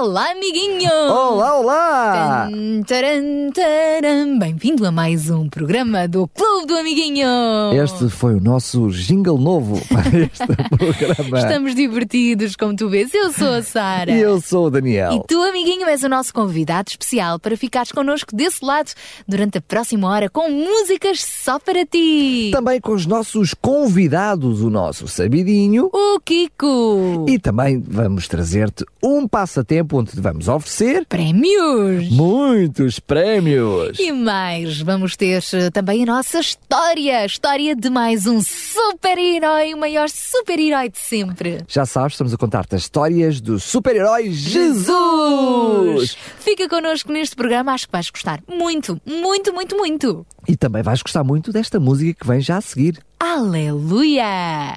Olá, amiguinho! Olá, olá! Bem-vindo a mais um programa do Clube do Amiguinho. Este foi o nosso jingle novo para este programa. Estamos divertidos, como tu vês. Eu sou a Sara. E eu sou o Daniel. E tu, amiguinho, és o nosso convidado especial para ficares connosco desse lado durante a próxima hora com músicas só para ti. Também com os nossos convidados, o nosso Sabidinho. O Kiko. E também vamos trazer-te um passatempo onde te vamos oferecer Prémios. muitos prémios. E mais, vamos ter eh, também a nossa história. A história de mais um super-herói, o maior super-herói de sempre. Já sabes, estamos a contar-te as histórias do super-herói Jesus! Fica connosco neste programa, acho que vais gostar muito, muito, muito, muito. E também vais gostar muito desta música que vem já a seguir. Aleluia,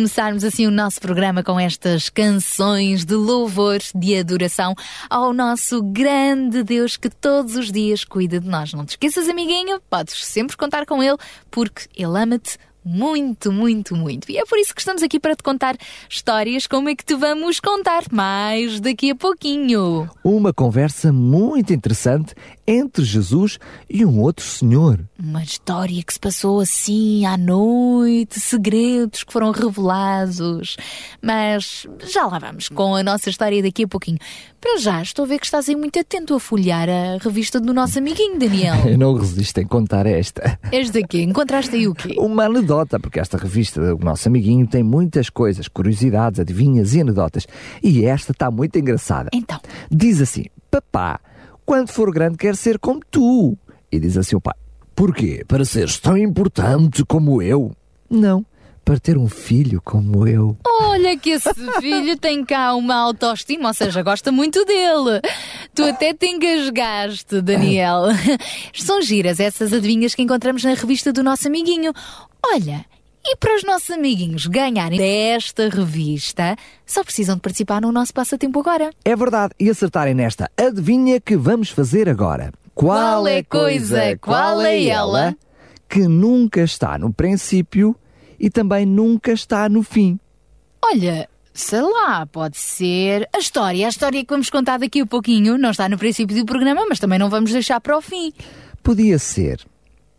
começarmos assim o nosso programa com estas canções de louvor, de adoração ao nosso grande Deus que todos os dias cuida de nós. Não te esqueças, amiguinho, podes sempre contar com Ele, porque Ele ama-te muito, muito, muito. E é por isso que estamos aqui para te contar histórias como é que te vamos contar mais daqui a pouquinho. Uma conversa muito interessante entre Jesus e um outro senhor. Uma história que se passou assim à noite, segredos que foram revelados. Mas já lá vamos com a nossa história daqui a pouquinho. Para já, estou a ver que estás aí muito atento a folhear a revista do nosso amiguinho Daniel. Eu não resisto em contar esta. És daqui, encontraste aí o quê? Uma anedota, porque esta revista do nosso amiguinho tem muitas coisas, curiosidades, adivinhas e anedotas. E esta está muito engraçada. Então, Diz assim: Papá, quando for grande quero ser como tu. E diz assim o pai: Porquê? Para seres tão importante como eu? Não, para ter um filho como eu. olha que esse filho tem cá uma autoestima, ou seja, gosta muito dele. Tu até te engasgaste, Daniel. São giras essas adivinhas que encontramos na revista do nosso amiguinho. Olha, e para os nossos amiguinhos ganharem desta revista, só precisam de participar no nosso passatempo agora. É verdade, e acertarem nesta adivinha que vamos fazer agora. Qual é coisa, qual é ela? que nunca está no princípio e também nunca está no fim? Olha, sei lá, pode ser a história. A história que vamos contar daqui a pouquinho não está no princípio do programa, mas também não vamos deixar para o fim. Podia ser,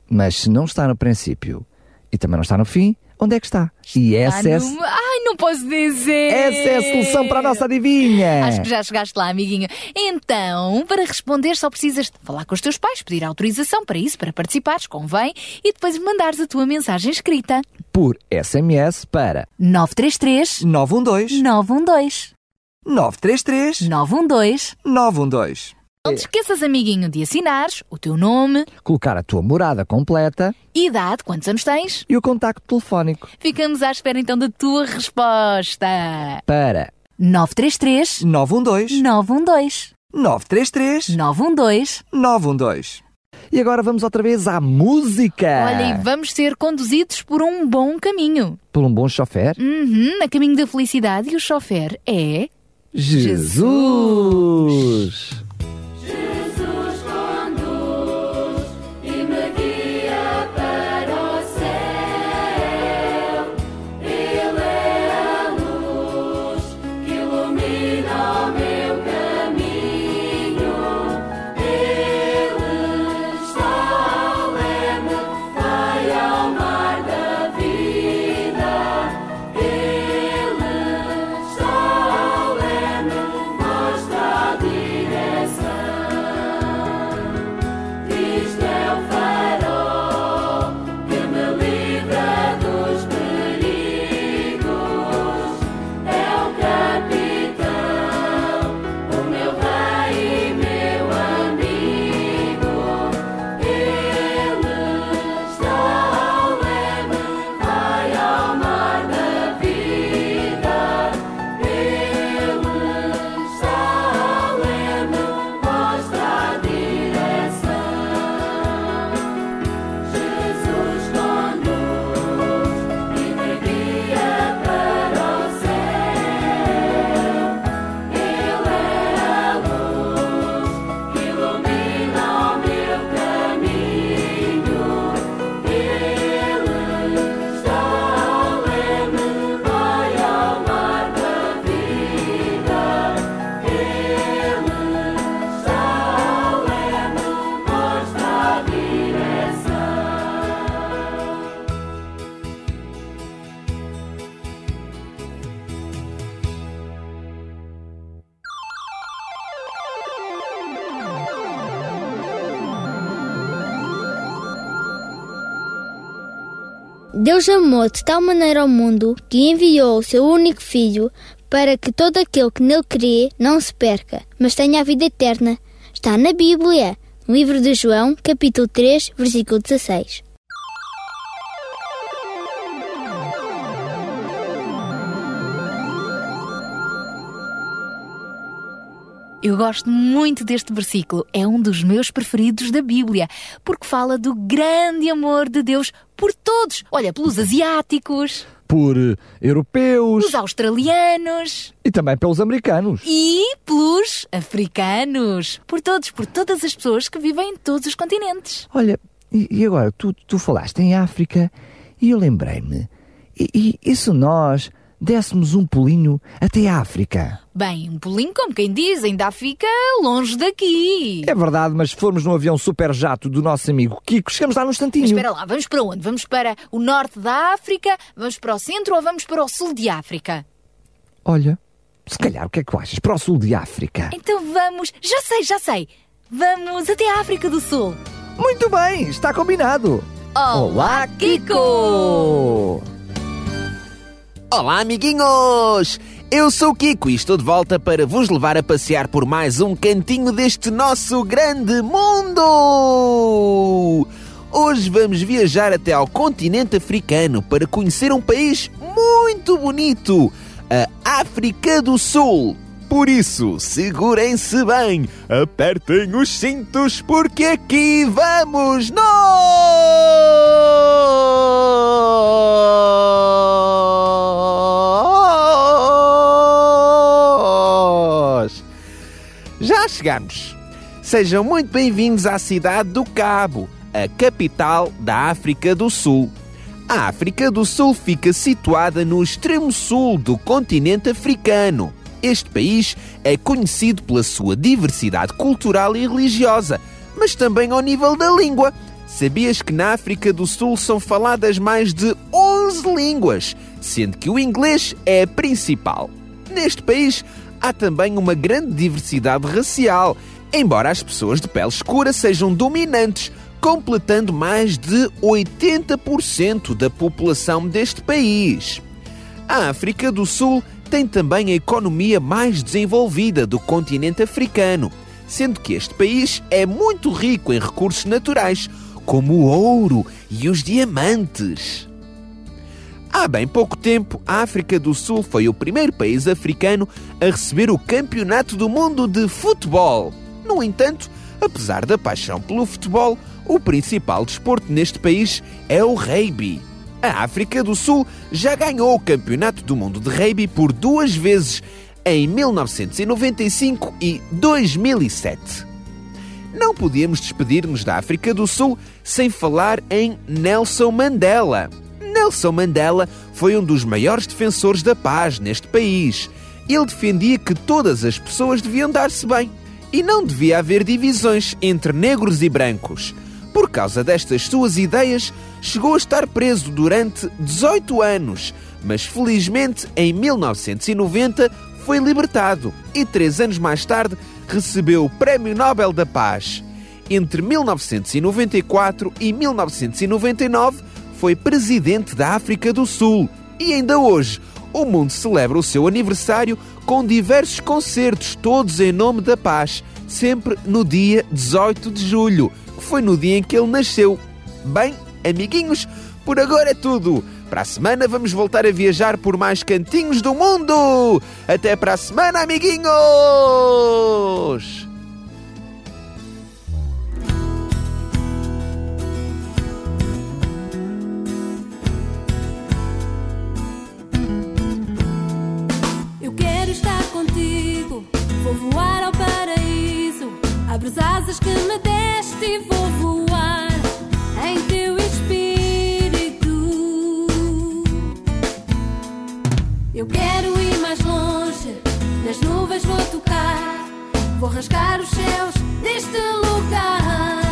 mas se não está no princípio e também não está no fim, onde é que está? E essa é, não- Ai, não posso dizer! essa é a solução para a nossa adivinha. Acho que já chegaste lá, amiguinho. Então, para responder, só precisas de falar com os teus pais, pedir autorização para isso, para participares, convém, e depois mandares a tua mensagem escrita. Por SMS para 933 912 912 933 912 912. Não te esqueças, amiguinho, de assinares o teu nome, Colocar a tua morada completa idade, quantos anos tens. e o contacto telefónico Ficamos à espera então da tua resposta. para 933 912 912 933 912 912. E agora vamos outra vez à música. Olha, e vamos ser conduzidos por um bom caminho. Por um bom chofer. Uhum, a caminho da felicidade e o chofer é. Jesus. Jesus Deus amou de tal maneira ao mundo que enviou o seu único Filho para que todo aquele que nele crê não se perca, mas tenha a vida eterna. Está na Bíblia, no livro de João, capítulo 3, versículo 16. Eu gosto muito deste versículo, é um dos meus preferidos da Bíblia, porque fala do grande amor de Deus por todos. Olha, pelos asiáticos, Por eh, europeus pelos australianos e também pelos americanos. e pelos africanos. Por todos, por todas as pessoas que vivem em todos os continentes. Olha, e, agora, tu, tu falaste em África e eu lembrei-me. E, e, e se nós dessemos um pulinho até a África? Bem, um pulinho, como quem diz, ainda fica longe daqui. É verdade, mas se formos num avião super jato do nosso amigo Kiko, chegamos lá num instantinho. Mas espera lá, vamos para onde? Vamos para o norte da África? Vamos para o centro ou vamos para o sul de África? Olha, se calhar o que é que achas? Para o sul de África. Então vamos, já sei, já sei. Vamos até a África do Sul. Muito bem, está combinado. Olá, Kiko! Olá, amiguinhos! Eu sou o Kiko e estou de volta para vos levar a passear por mais um cantinho deste nosso grande mundo! Hoje vamos viajar até ao continente africano para conhecer um país muito bonito, a África do Sul. Por isso, segurem-se bem, apertem os cintos, porque aqui vamos nós! Chegamos! Sejam muito bem-vindos à cidade do Cabo, a capital da África do Sul. A África do Sul fica situada no extremo sul do continente africano. Este país é conhecido pela sua diversidade cultural e religiosa, mas também ao nível da língua. Sabias que na África do Sul são faladas mais de 11 línguas, sendo que o inglês é a principal? Neste país há também uma grande diversidade racial, embora as pessoas de pele escura sejam dominantes, completando mais de 80% da população deste país. A África do Sul tem também a economia mais desenvolvida do continente africano, sendo que este país é muito rico em recursos naturais, como o ouro e os diamantes. Há bem pouco tempo, a África do Sul foi o primeiro país africano a receber o Campeonato do Mundo de Futebol. No entanto, apesar da paixão pelo futebol, o principal desporto neste país é o rugby. A África do Sul já ganhou o Campeonato do Mundo de Rugby por duas vezes, em 1995 e 2007. Não podíamos despedir-nos da África do Sul sem falar em Nelson Mandela. Nelson Mandela foi um dos maiores defensores da paz neste país. Ele defendia que todas as pessoas deviam dar-se bem e não devia haver divisões entre negros e brancos. Por causa destas suas ideias, chegou a estar preso durante 18 anos, mas felizmente em 1990 foi libertado e três anos mais tarde recebeu o Prémio Nobel da Paz. Entre 1994 e 1999 foi presidente da África do Sul e ainda hoje o mundo celebra o seu aniversário com diversos concertos, todos em nome da paz, sempre no dia 18 de julho, que foi no dia em que ele nasceu. Bem, amiguinhos, por agora é tudo. Para a semana vamos voltar a viajar por mais cantinhos do mundo. Até para a semana, amiguinhos! Vou voar ao paraíso. Abre as asas que me deste e vou voar em teu espírito. Eu quero ir mais longe, nas nuvens vou tocar, vou rasgar os céus deste lugar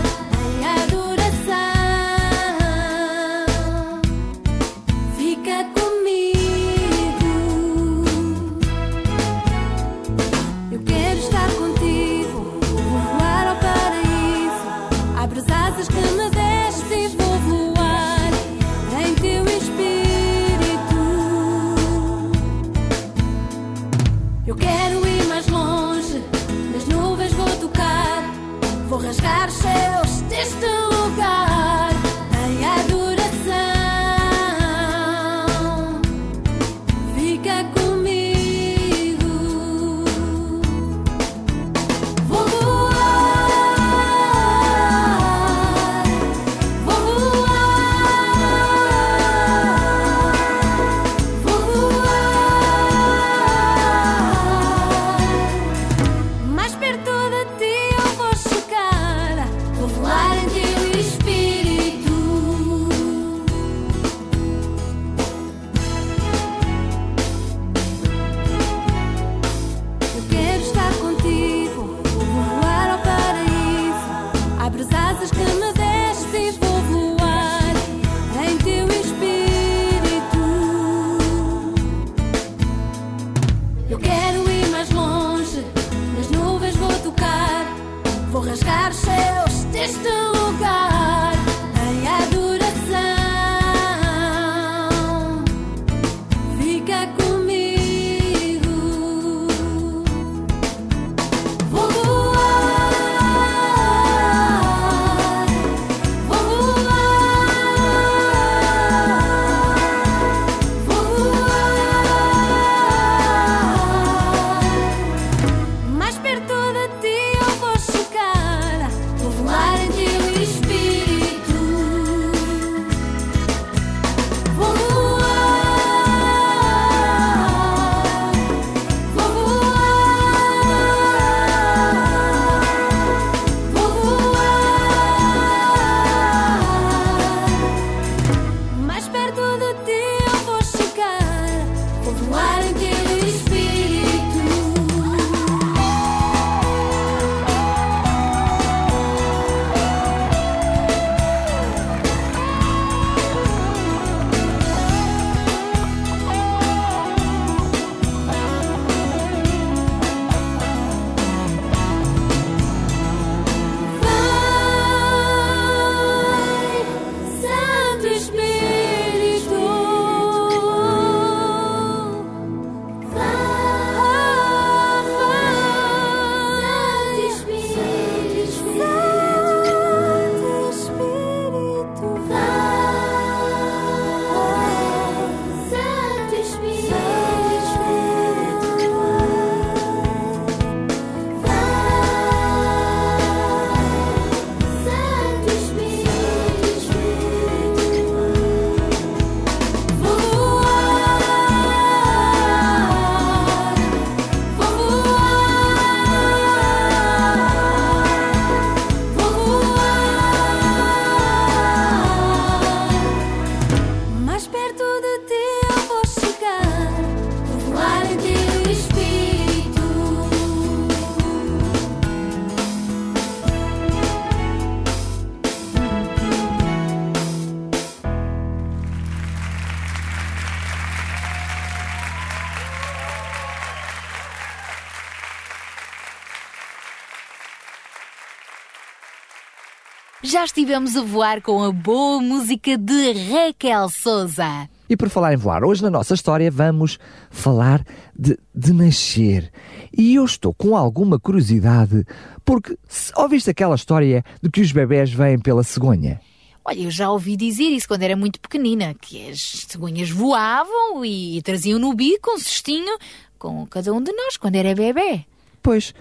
Estivemos a voar com a boa música de Raquel Souza. E por falar em voar, hoje na nossa história vamos falar de, de nascer. E eu estou com alguma curiosidade, porque ouviste aquela história de que os bebés vêm pela cegonha? Olha, eu já ouvi dizer isso quando era muito pequenina, que as cegonhas voavam e traziam no bico um cestinho com cada um de nós quando era bebê. Pois,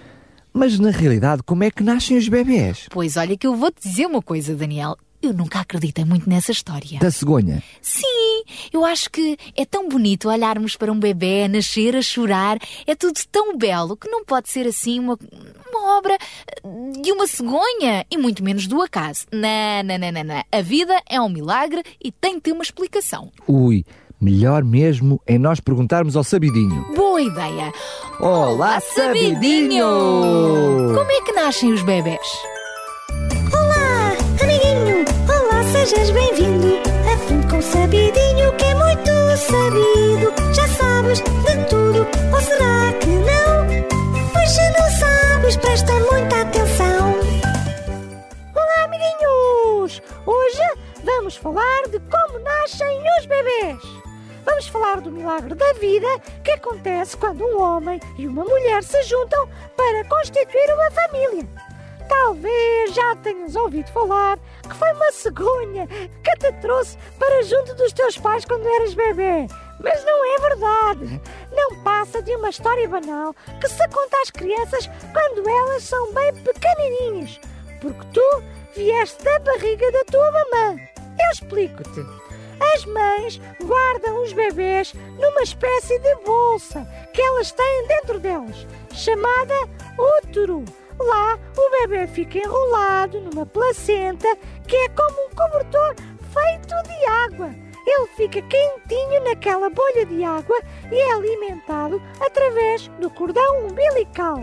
mas na realidade, como é que nascem os bebés? Pois olha que eu vou-te dizer uma coisa, Daniel. Eu nunca acreditei muito nessa história. Da cegonha? Sim, eu acho que é tão bonito olharmos para um bebê a nascer, a chorar. É tudo tão belo que não pode ser assim uma, uma obra de uma cegonha e muito menos do acaso. Não, não, não, não, não. A vida é um milagre e tem de ter uma explicação. Ui, melhor mesmo é nós perguntarmos ao sabidinho. Boa ideia! Olá, sabidinho! Como é que nascem os bebés? Olá, amiguinho! Olá, sejas bem-vindo! Aprende com o sabidinho que é muito sabido. Já sabes de tudo, ou será que não? Pois se não sabes, presta muita atenção. Olá, amiguinhos! Hoje vamos falar de como nascem os bebês. Vamos falar do milagre da vida que acontece quando um homem e uma mulher se juntam para constituir uma família. Talvez já tenhas ouvido falar que foi uma cegonha que te trouxe para junto dos teus pais quando eras bebê. Mas não é verdade. Não passa de uma história banal que se conta às crianças quando elas são bem pequenininhas. Porque tu vieste da barriga da tua mamã. Eu explico-te. As mães guardam os bebês numa espécie de bolsa que elas têm dentro delas, chamada útero. Lá, o bebê fica enrolado numa placenta que é como um cobertor feito de água. Ele fica quentinho naquela bolha de água e é alimentado através do cordão umbilical.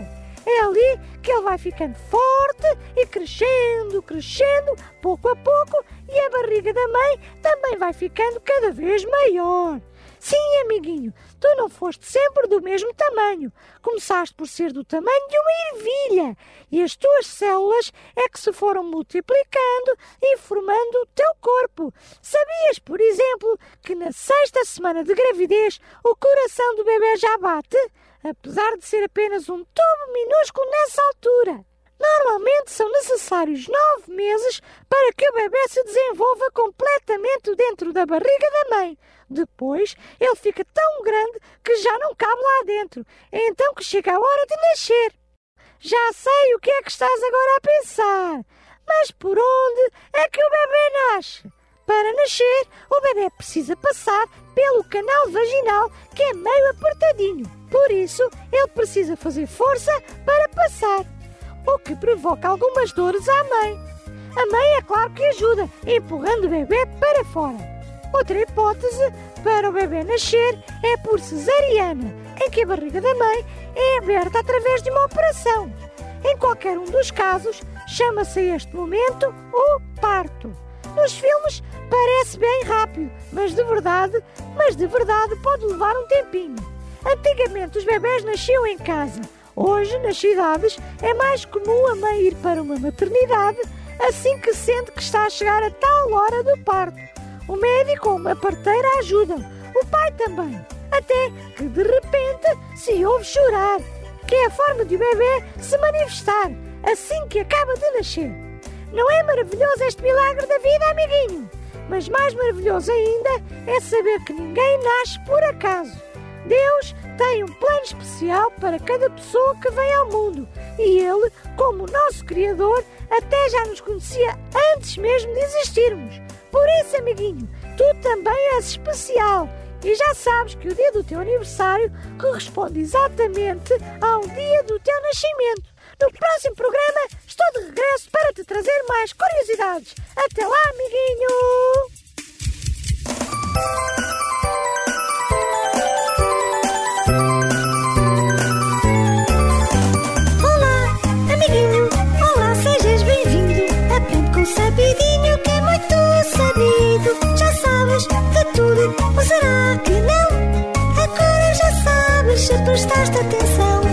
É ali que ele vai ficando forte e crescendo, crescendo, pouco a pouco, e a barriga da mãe também vai ficando cada vez maior. Sim, amiguinho, tu não foste sempre do mesmo tamanho. Começaste por ser do tamanho de uma ervilha e as tuas células é que se foram multiplicando e formando o teu corpo. Sabias, por exemplo, que na sexta semana de gravidez o coração do bebê já bate? Apesar de ser apenas um tubo minúsculo nessa altura. Normalmente são necessários nove meses para que o bebê se desenvolva completamente dentro da barriga da mãe. Depois, ele fica tão grande que já não cabe lá dentro. É então que chega a hora de nascer. Já sei o que é que estás agora a pensar. Mas por onde é que o bebê nasce? Para nascer, o bebê precisa passar pelo canal vaginal, que é meio apertadinho. Por isso, ele precisa fazer força para passar, o que provoca algumas dores à mãe. A mãe, é claro que ajuda, empurrando o bebê para fora. Outra hipótese para o bebê nascer é por cesariana, em que a barriga da mãe é aberta através de uma operação. Em qualquer um dos casos, chama-se este momento o parto. Nos filmes parece bem rápido, mas de verdade, mas de verdade pode levar um tempinho. Antigamente os bebés nasciam em casa. Hoje, nas cidades, é mais comum a mãe ir para uma maternidade assim que sente que está a chegar a tal hora do parto. O médico ou uma parteira ajudam, o pai também. Até que de repente se ouve chorar, que é a forma de o bebê se manifestar assim que acaba de nascer. Não é maravilhoso este milagre da vida, amiguinho? Mas mais maravilhoso ainda é saber que ninguém nasce por acaso. Deus tem um plano especial para cada pessoa que vem ao mundo e Ele, como nosso Criador, até já nos conhecia antes mesmo de existirmos. Por isso, amiguinho, tu também és especial e já sabes que o dia do teu aniversário corresponde exatamente ao dia do teu nascimento. No próximo programa estou de regresso para te trazer mais curiosidades. Até lá, amiguinho! Prestaste atenção.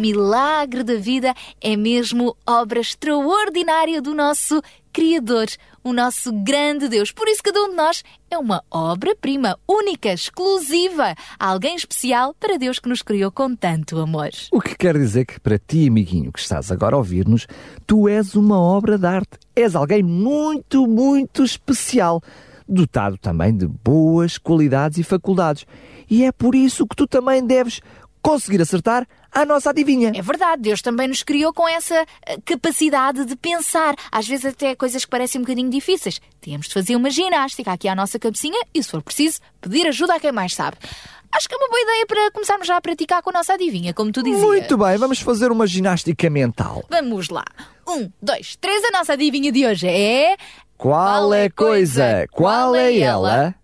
Milagre da vida é mesmo obra extraordinária do nosso Criador, o nosso grande Deus. Por isso, cada um de nós é uma obra-prima, única, exclusiva, alguém especial para Deus que nos criou com tanto amor. O que quer dizer que para ti, amiguinho, que estás agora a ouvir-nos, tu és uma obra de arte. És alguém muito, muito especial, dotado também de boas qualidades e faculdades. E é por isso que tu também deves conseguir acertar a nossa adivinha. É verdade, Deus também nos criou com essa eh, capacidade de pensar, às vezes até coisas que parecem um bocadinho difíceis. Temos de fazer uma ginástica aqui à nossa cabecinha e, se for preciso, pedir ajuda a quem mais sabe. Acho que é uma boa ideia para começarmos já a praticar com a nossa adivinha, como tu dizias. Muito bem, vamos fazer uma ginástica mental. Vamos lá. Um, dois, três. A nossa adivinha de hoje é. Qual é a coisa, qual é ela,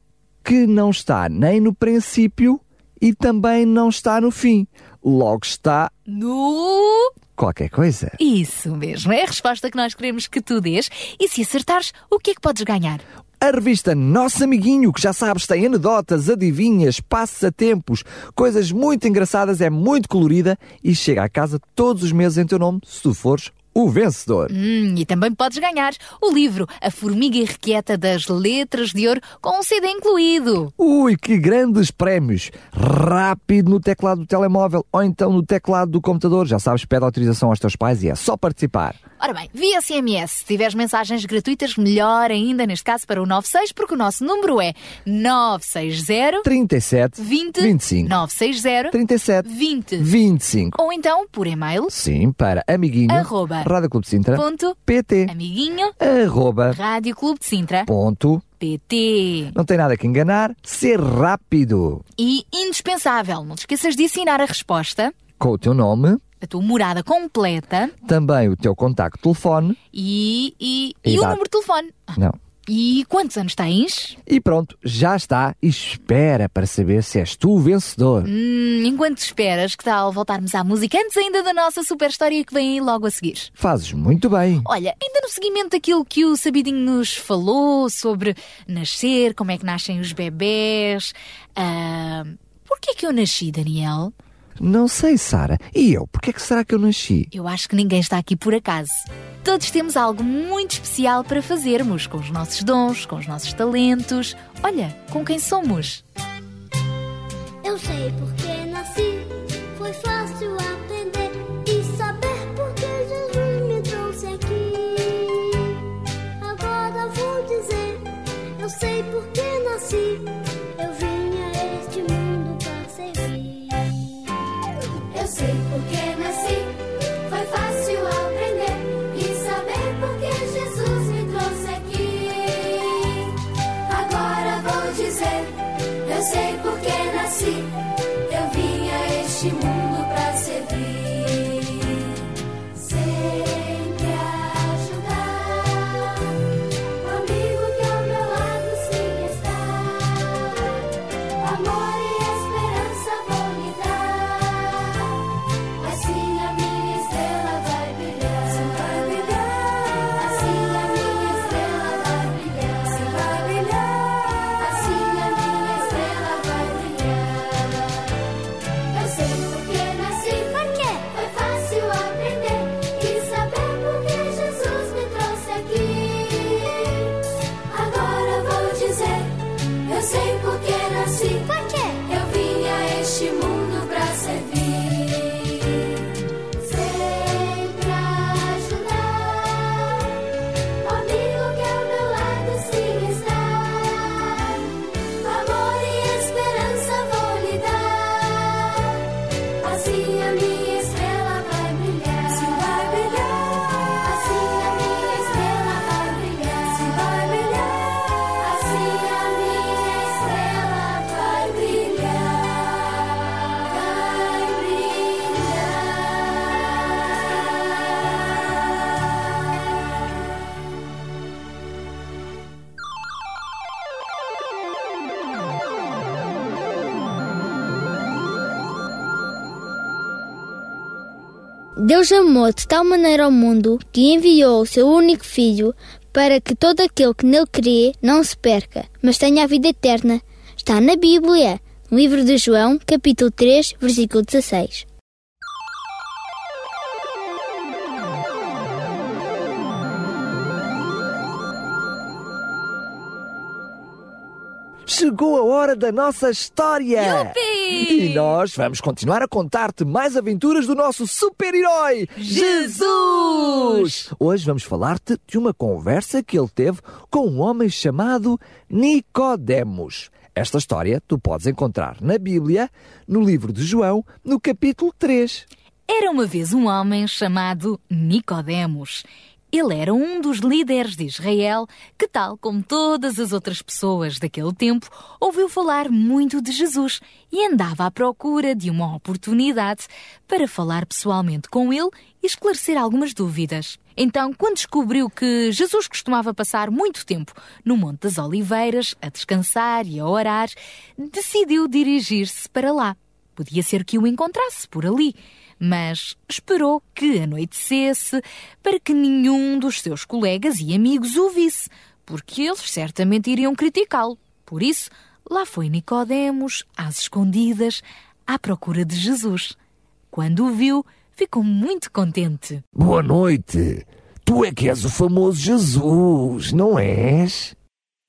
que não está nem no princípio e também não está no fim? Logo está No. qualquer coisa. Isso mesmo, é a resposta que nós queremos que tu dês. E se acertares, o que é que podes ganhar? A revista Nosso Amiguinho, que já sabes, tem anedotas, adivinhas, passatempos, coisas muito engraçadas, é muito colorida e chega à casa todos os meses em teu nome, se tu fores o vencedor. Hum, e também podes ganhar o livro A Formiga Irrequieta das Letras de Ouro com um CD incluído. Ui, que grandes prémios! Rápido no teclado do telemóvel ou então no teclado do computador. Já sabes, pede autorização aos teus pais e é só participar. Ora bem, via SMS, se tiveres mensagens gratuitas, melhor ainda neste caso para o 96, porque o nosso número é 960 37 20 25 960 37 20 25. ou então por e-mail Sim, para amiguinho. Arroba. Rádio Clube de Sintra. ponto PT. amiguinho Arroba. Rádio Clube de Sintra Ponto. PT. Não tem nada que enganar. Ser rápido. E indispensável, não te esqueças de assinar a resposta, Com o teu nome, a tua morada completa também o teu contacto de telefone. e, e, e o número de telefone. Não. E quantos anos tens? E pronto, já está. E espera para saber se és tu o vencedor. Hum, enquanto esperas, que tal voltarmos à música antes ainda da nossa super história que vem aí logo a seguir? Fazes muito bem. Olha, ainda no seguimento daquilo que o Sabidinho nos falou sobre nascer, como é que nascem os bebés. Ah, Porquê que eu nasci, Daniel? Não sei, Sara. E eu? Porquê é que será que eu nasci? Eu acho que ninguém está aqui por acaso. Todos temos algo muito especial para fazermos com os nossos dons, com os nossos talentos. Olha, com quem somos. Eu sei porque nasci, foi fácil aprender e saber porque Jesus me trouxe aqui. Agora vou dizer, eu sei porque nasci, eu vim a este mundo para servir. Eu sei porque Deus amou de tal maneira ao mundo que enviou o seu único Filho para que todo aquele que nele crê não se perca, mas tenha a vida eterna. Está na Bíblia, no livro de João, capítulo 3, versículo 16. Chegou a hora da nossa história! Yupi! E nós vamos continuar a contar-te mais aventuras do nosso super-herói, Jesus! Hoje vamos falar-te de uma conversa que ele teve com um homem chamado Nicodemos. Esta história tu podes encontrar na Bíblia, no livro de João, no capítulo 3. Era uma vez um homem chamado Nicodemos. Ele era um dos líderes de Israel que, tal como todas as outras pessoas daquele tempo, ouviu falar muito de Jesus e andava à procura de uma oportunidade para falar pessoalmente com ele e esclarecer algumas dúvidas. Então, quando descobriu que Jesus costumava passar muito tempo no Monte das Oliveiras, a descansar e a orar, decidiu dirigir-se para lá. Podia ser que o encontrasse por ali, mas esperou que anoitecesse para que nenhum dos seus colegas e amigos o visse, porque eles certamente iriam criticá-lo. Por isso, lá foi Nicodemos, às escondidas, à procura de Jesus. Quando o viu, ficou muito contente. Boa noite. Tu é que és o famoso Jesus, não és?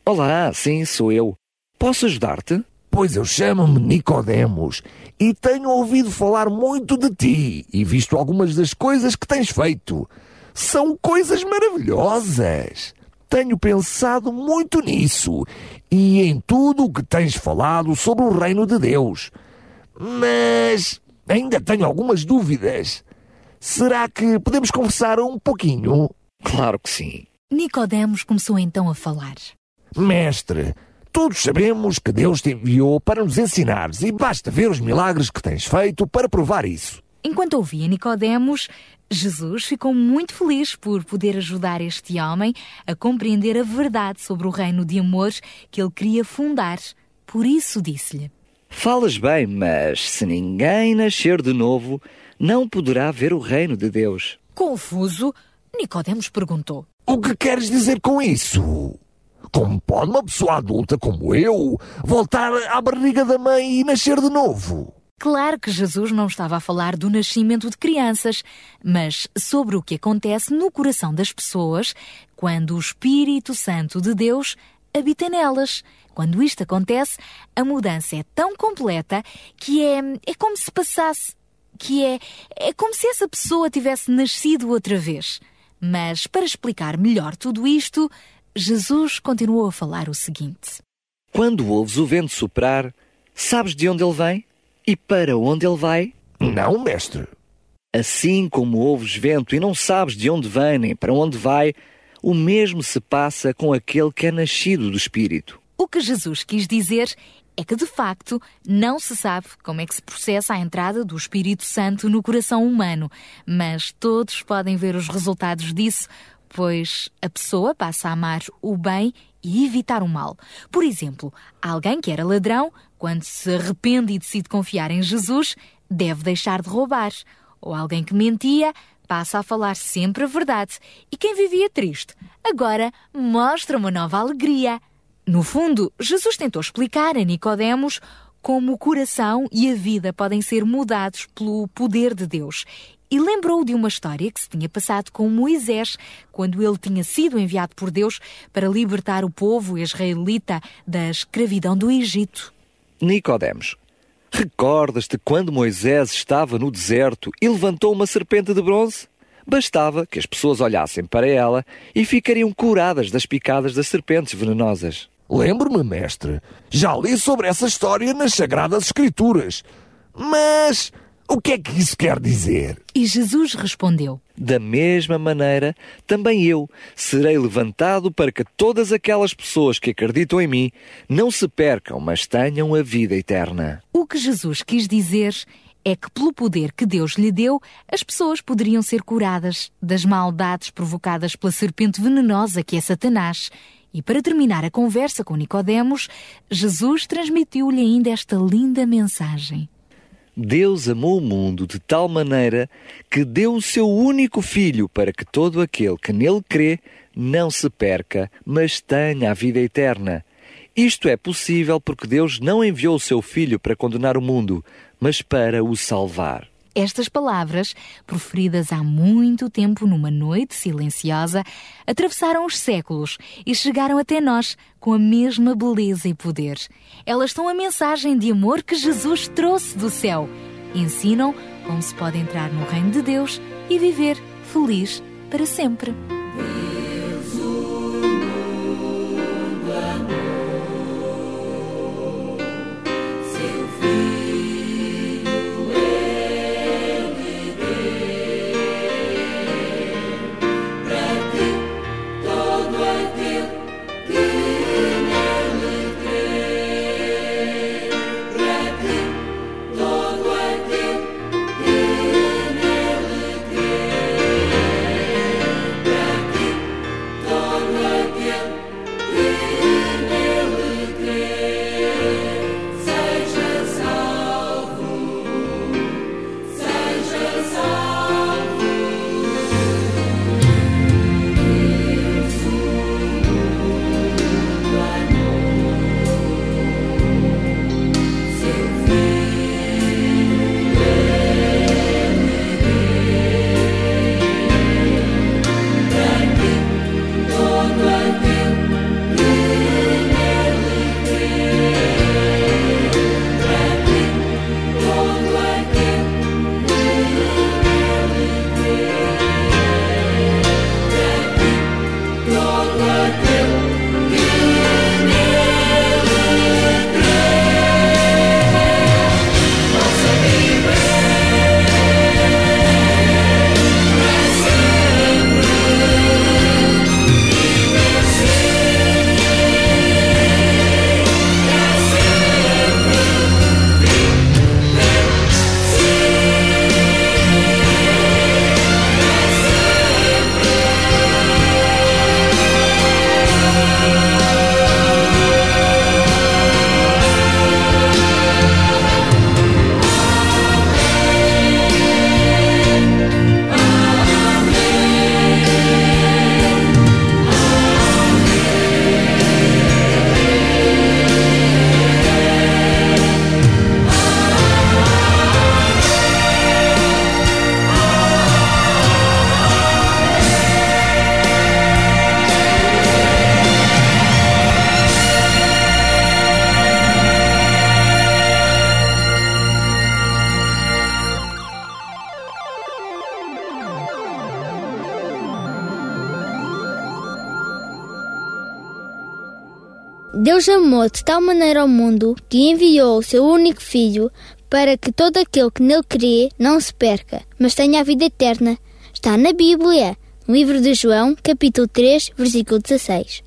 Olá, sim, sou eu. Posso ajudar-te? Pois eu chamo-me Nicodemos e tenho ouvido falar muito de ti e visto algumas das coisas que tens feito. São coisas maravilhosas. Tenho pensado muito nisso e em tudo o que tens falado sobre o reino de Deus. Mas ainda tenho algumas dúvidas. Será que podemos conversar um pouquinho? Claro que sim. Nicodemos começou então a falar. Mestre, todos sabemos que Deus te enviou para nos ensinares e basta ver os milagres que tens feito para provar isso. Enquanto ouvia Nicodemos, Jesus ficou muito feliz por poder ajudar este homem a compreender a verdade sobre o reino de amor que ele queria fundar. Por isso disse-lhe: Falas bem, mas se ninguém nascer de novo, não poderá ver o reino de Deus. Confuso, Nicodemos perguntou: O que queres dizer com isso? Como pode uma pessoa adulta como eu voltar à barriga da mãe e nascer de novo? Claro que Jesus não estava a falar do nascimento de crianças, mas sobre o que acontece no coração das pessoas quando o Espírito Santo de Deus habita nelas. Quando isto acontece, a mudança é tão completa que é, é como se passasse, que é, é como se essa pessoa tivesse nascido outra vez. Mas para explicar melhor tudo isto, Jesus continuou a falar o seguinte: Quando ouves o vento soprar, sabes de onde ele vem e para onde ele vai? Não, mestre. Assim como ouves vento e não sabes de onde vem nem para onde vai, o mesmo se passa com aquele que é nascido do Espírito. O que Jesus quis dizer é que, de facto, não se sabe como é que se processa a entrada do Espírito Santo no coração humano, mas todos podem ver os resultados disso, pois a pessoa passa a amar o bem e evitar o mal. Por exemplo, alguém que era ladrão, quando se arrepende e decide confiar em Jesus, deve deixar de roubar. Ou alguém que mentia, passa a falar sempre a verdade. E quem vivia triste, agora mostra uma nova alegria. No fundo, Jesus tentou explicar a Nicodemos como o coração e a vida podem ser mudados pelo poder de Deus. E lembrou de uma história que se tinha passado com Moisés, quando ele tinha sido enviado por Deus para libertar o povo israelita da escravidão do Egito. Nicodemos, recordas-te quando Moisés estava no deserto e levantou uma serpente de bronze? Bastava que as pessoas olhassem para ela e ficariam curadas das picadas das serpentes venenosas. Lembro-me, mestre. Já li sobre essa história nas Sagradas Escrituras. Mas o que é que isso quer dizer? E Jesus respondeu: Da mesma maneira, também eu serei levantado para que todas aquelas pessoas que acreditam em mim não se percam, mas tenham a vida eterna. O que Jesus quis dizer é que, pelo poder que Deus lhe deu, as pessoas poderiam ser curadas das maldades provocadas pela serpente venenosa que é Satanás. E para terminar a conversa com Nicodemos, Jesus transmitiu-lhe ainda esta linda mensagem. Deus amou o mundo de tal maneira que deu o seu único filho para que todo aquele que nele crê não se perca, mas tenha a vida eterna. Isto é possível porque Deus não enviou o seu filho para condenar o mundo, mas para o salvar. Estas palavras, proferidas há muito tempo numa noite silenciosa, atravessaram os séculos e chegaram até nós com a mesma beleza e poder. Elas são a mensagem de amor que Jesus trouxe do céu. Ensinam como se pode entrar no reino de Deus e viver feliz para sempre. Deus amou de tal maneira ao mundo que enviou o seu único Filho para que todo aquele que nele crê não se perca, mas tenha a vida eterna. Está na Bíblia, no livro de João, capítulo 3, versículo 16.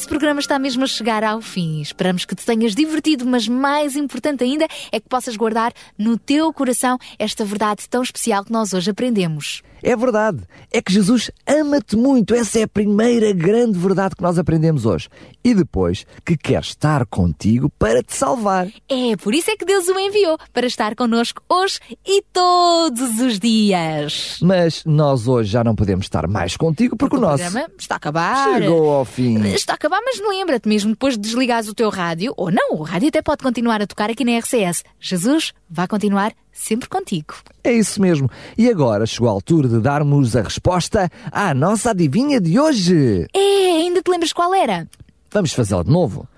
Nosso programa está mesmo a chegar ao fim. Esperamos que te tenhas divertido, mas mais importante ainda é que possas guardar no teu coração esta verdade tão especial que nós hoje aprendemos. É verdade. É que Jesus ama-te muito. Essa é a primeira grande verdade que nós aprendemos hoje. E depois, que quer estar contigo para te salvar. É por isso é que Deus o enviou para estar connosco hoje e todos os dias. Mas nós hoje já não podemos estar mais contigo porque, Porque o o nosso programa está a acabar. chegou ao fim. Está a acabar, mas lembra-te mesmo depois de desligares o teu rádio, ou não, o rádio até pode continuar a tocar aqui na RCS. Jesus vai continuar sempre contigo. É isso mesmo. E agora chegou a altura de darmos a resposta à nossa adivinha de hoje. É, ainda te lembras qual era? Vamos fazê-la de novo.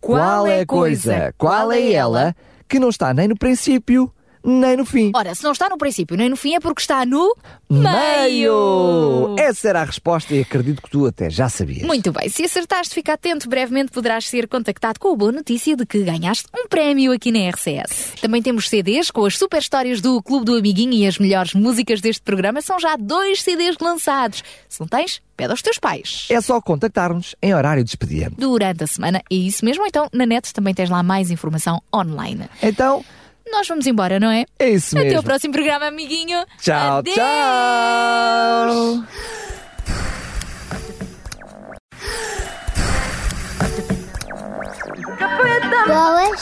Qual é a coisa, qual é ela que não está nem no princípio, nem no fim? Ora, se não está no princípio nem no fim é porque está no Meio! Essa era a resposta e acredito que tu até já sabias. Muito bem, se acertaste, fica atento. Brevemente poderás ser contactado com a boa notícia de que ganhaste um prémio aqui na RCS. Também temos CDs com as super histórias do Clube do Amiguinho e as melhores músicas deste programa. São já dois CDs lançados. Se não tens, pede aos teus pais. É só contactar-nos em horário de expediente. Durante a semana, é isso mesmo. Então, na net também tens lá mais informação online. Então, Nós vamos embora, não é? é isso Até mesmo. o próximo programa, amiguinho. Tchau, Adeus. tchau! Boas?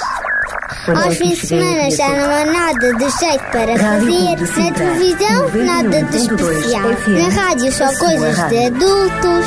Aos fins de semana já não há nada de jeito para fazer. Na televisão, nada de especial. Na rádio, só coisas de adultos.